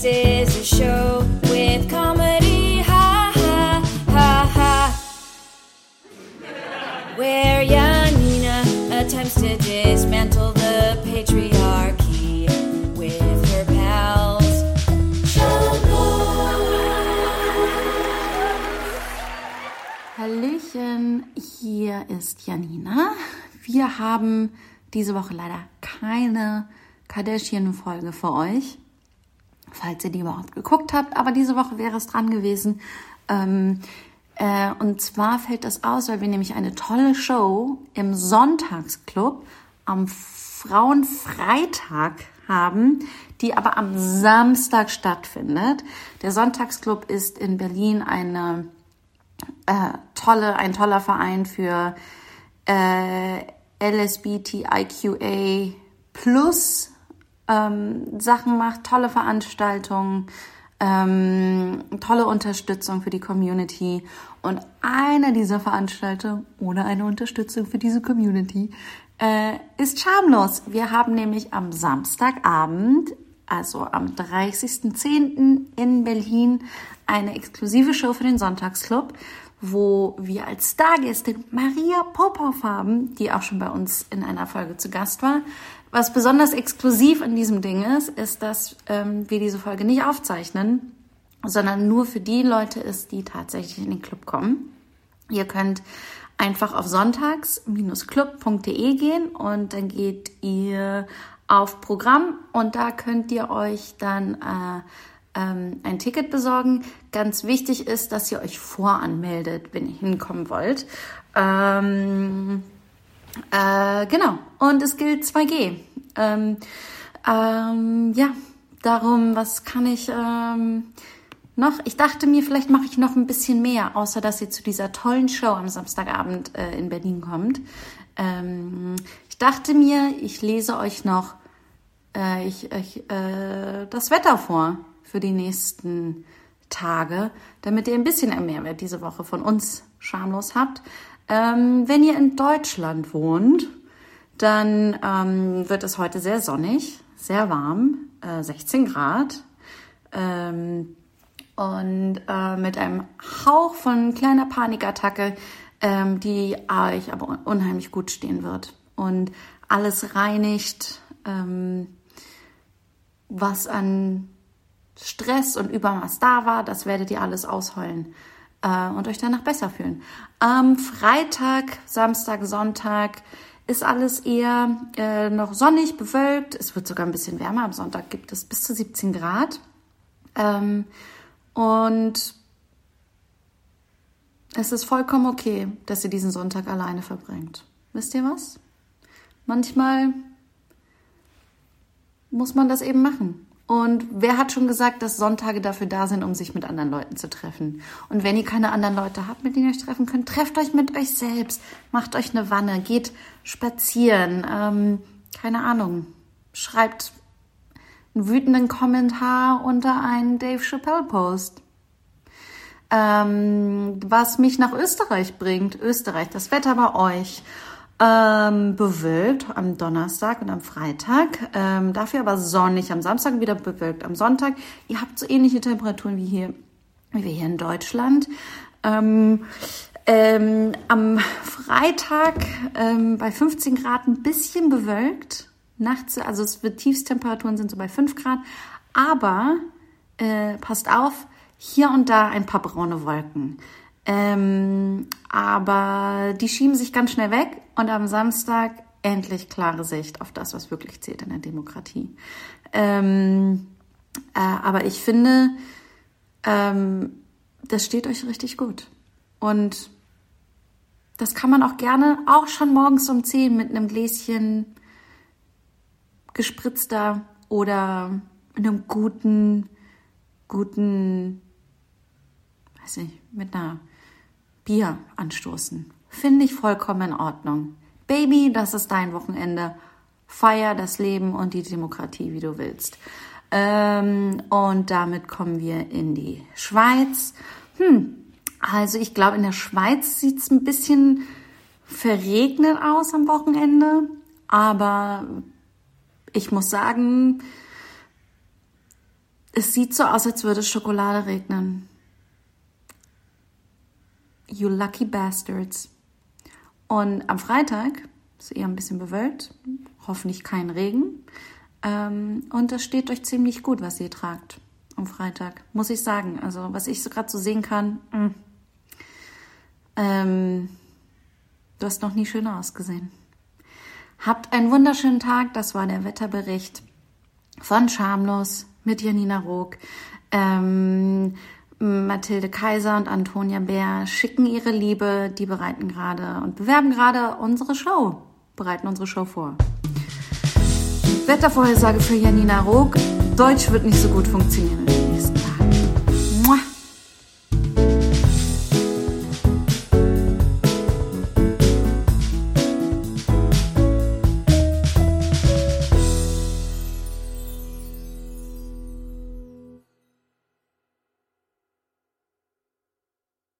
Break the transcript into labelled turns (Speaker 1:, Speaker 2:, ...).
Speaker 1: This is a show with comedy, ha ha ha ha. Where Janina attempts to dismantle the patriarchy with her pals.
Speaker 2: Hallöchen, hier ist Janina. Wir haben diese Woche leider keine Kardashian-Folge für euch, falls ihr die überhaupt geguckt habt, aber diese Woche wäre es dran gewesen. Ähm, äh, und zwar fällt das aus, weil wir nämlich eine tolle Show im Sonntagsclub am Frauenfreitag haben, die aber am Samstag stattfindet. Der Sonntagsclub ist in Berlin eine äh, tolle, ein toller Verein für äh, LSBTIQA plus ähm, Sachen macht, tolle Veranstaltungen, ähm, tolle Unterstützung für die Community. Und eine dieser Veranstaltungen ohne eine Unterstützung für diese Community äh, ist schamlos. Wir haben nämlich am Samstagabend, also am 30.10. in Berlin, eine exklusive Show für den Sonntagsclub, wo wir als Stargästin Maria Popov haben, die auch schon bei uns in einer Folge zu Gast war. Was besonders exklusiv an diesem Ding ist, ist, dass ähm, wir diese Folge nicht aufzeichnen, sondern nur für die Leute ist, die tatsächlich in den Club kommen. Ihr könnt einfach auf sonntags-club.de gehen und dann geht ihr auf Programm und da könnt ihr euch dann äh, ähm, ein Ticket besorgen. Ganz wichtig ist, dass ihr euch voranmeldet, wenn ihr hinkommen wollt. Ähm, äh, genau. Und es gilt 2G. Ähm, ähm, ja, darum, was kann ich ähm, noch? Ich dachte mir, vielleicht mache ich noch ein bisschen mehr, außer dass ihr zu dieser tollen Show am Samstagabend äh, in Berlin kommt. Ähm, ich dachte mir, ich lese euch noch äh, ich, ich, äh, das Wetter vor für die nächsten Tage, damit ihr ein bisschen mehr Mehrwert diese Woche von uns schamlos habt. Ähm, wenn ihr in Deutschland wohnt, dann ähm, wird es heute sehr sonnig, sehr warm, äh, 16 Grad. Ähm, und äh, mit einem Hauch von kleiner Panikattacke, ähm, die euch aber unheimlich gut stehen wird. Und alles reinigt, ähm, was an Stress und Übermaß da war, das werdet ihr alles ausheulen äh, und euch danach besser fühlen. Am Freitag, Samstag, Sonntag ist alles eher äh, noch sonnig, bewölkt. Es wird sogar ein bisschen wärmer. Am Sonntag gibt es bis zu 17 Grad. Ähm, und es ist vollkommen okay, dass ihr diesen Sonntag alleine verbringt. Wisst ihr was? Manchmal muss man das eben machen. Und wer hat schon gesagt, dass Sonntage dafür da sind, um sich mit anderen Leuten zu treffen? Und wenn ihr keine anderen Leute habt, mit denen ihr euch treffen könnt, trefft euch mit euch selbst, macht euch eine Wanne, geht spazieren, ähm, keine Ahnung, schreibt einen wütenden Kommentar unter einen Dave Chappelle Post. Ähm, was mich nach Österreich bringt, Österreich, das Wetter bei euch ähm, bewölkt am Donnerstag und am Freitag. Ähm, dafür aber sonnig. Am Samstag wieder bewölkt. Am Sonntag, ihr habt so ähnliche Temperaturen wie hier, wie wir hier in Deutschland. Ähm, ähm, am Freitag ähm, bei 15 Grad ein bisschen bewölkt. Nachts, also es wird Tiefstemperaturen sind so bei 5 Grad. Aber äh, passt auf, hier und da ein paar braune Wolken. Ähm, aber die schieben sich ganz schnell weg und am Samstag endlich klare Sicht auf das, was wirklich zählt in der Demokratie. Ähm, äh, aber ich finde, ähm, das steht euch richtig gut. Und das kann man auch gerne, auch schon morgens um 10 mit einem Gläschen gespritzter oder einem guten, guten, weiß nicht, mit einer Bier anstoßen. Finde ich vollkommen in Ordnung. Baby, das ist dein Wochenende. Feier das Leben und die Demokratie, wie du willst. Ähm, und damit kommen wir in die Schweiz. Hm, also ich glaube, in der Schweiz sieht es ein bisschen verregnet aus am Wochenende. Aber ich muss sagen, Es sieht so aus, als würde Schokolade regnen. You lucky bastards. Und am Freitag ist eher ein bisschen bewölkt, hoffentlich kein Regen. Ähm, und das steht euch ziemlich gut, was ihr tragt am Freitag, muss ich sagen. Also was ich so gerade so sehen kann, mh. ähm, du hast noch nie schöner ausgesehen. Habt einen wunderschönen Tag. Das war der Wetterbericht von Schamlos mit Janina Rook. Ähm, Mathilde Kaiser und Antonia Bär schicken ihre Liebe, die bereiten gerade und bewerben gerade unsere Show, bereiten unsere Show vor. Wettervorhersage für Janina Rook. Deutsch wird nicht so gut funktionieren.